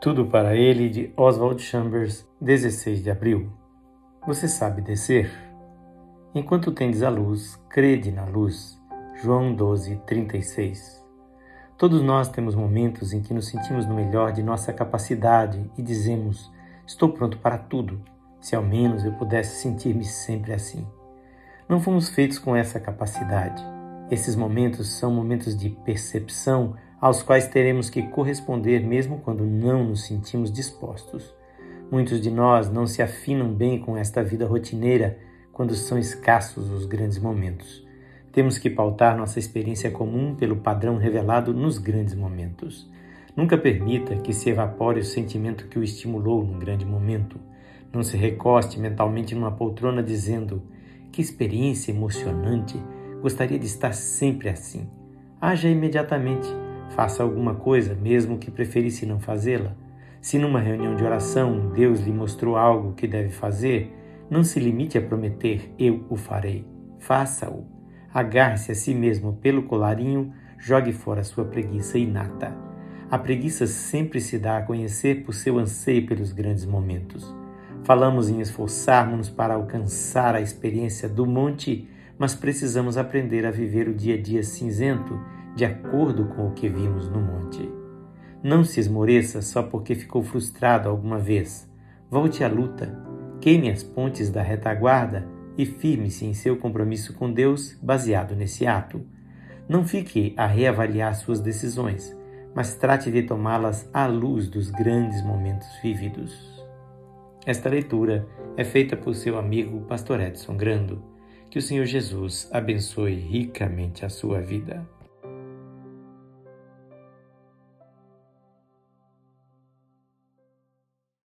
Tudo para ele de Oswald Chambers, 16 de abril. Você sabe descer? Enquanto tendes a luz, crede na luz. João 12, 36. Todos nós temos momentos em que nos sentimos no melhor de nossa capacidade e dizemos: Estou pronto para tudo, se ao menos eu pudesse sentir-me sempre assim. Não fomos feitos com essa capacidade. Esses momentos são momentos de percepção aos quais teremos que corresponder mesmo quando não nos sentimos dispostos. Muitos de nós não se afinam bem com esta vida rotineira quando são escassos os grandes momentos. Temos que pautar nossa experiência comum pelo padrão revelado nos grandes momentos. Nunca permita que se evapore o sentimento que o estimulou num grande momento. Não se recoste mentalmente numa poltrona dizendo: Que experiência emocionante! Gostaria de estar sempre assim. Haja imediatamente Faça alguma coisa, mesmo que preferisse não fazê-la. Se numa reunião de oração Deus lhe mostrou algo que deve fazer, não se limite a prometer eu o farei. Faça-o. Agarre-se a si mesmo pelo colarinho, jogue fora sua preguiça inata. A preguiça sempre se dá a conhecer por seu anseio pelos grandes momentos. Falamos em esforçarmos-nos para alcançar a experiência do monte, mas precisamos aprender a viver o dia a dia cinzento de acordo com o que vimos no monte. Não se esmoreça só porque ficou frustrado alguma vez. Volte à luta, queime as pontes da retaguarda e firme-se em seu compromisso com Deus baseado nesse ato. Não fique a reavaliar suas decisões, mas trate de tomá-las à luz dos grandes momentos vividos. Esta leitura é feita por seu amigo Pastor Edson Grando. Que o Senhor Jesus abençoe ricamente a sua vida.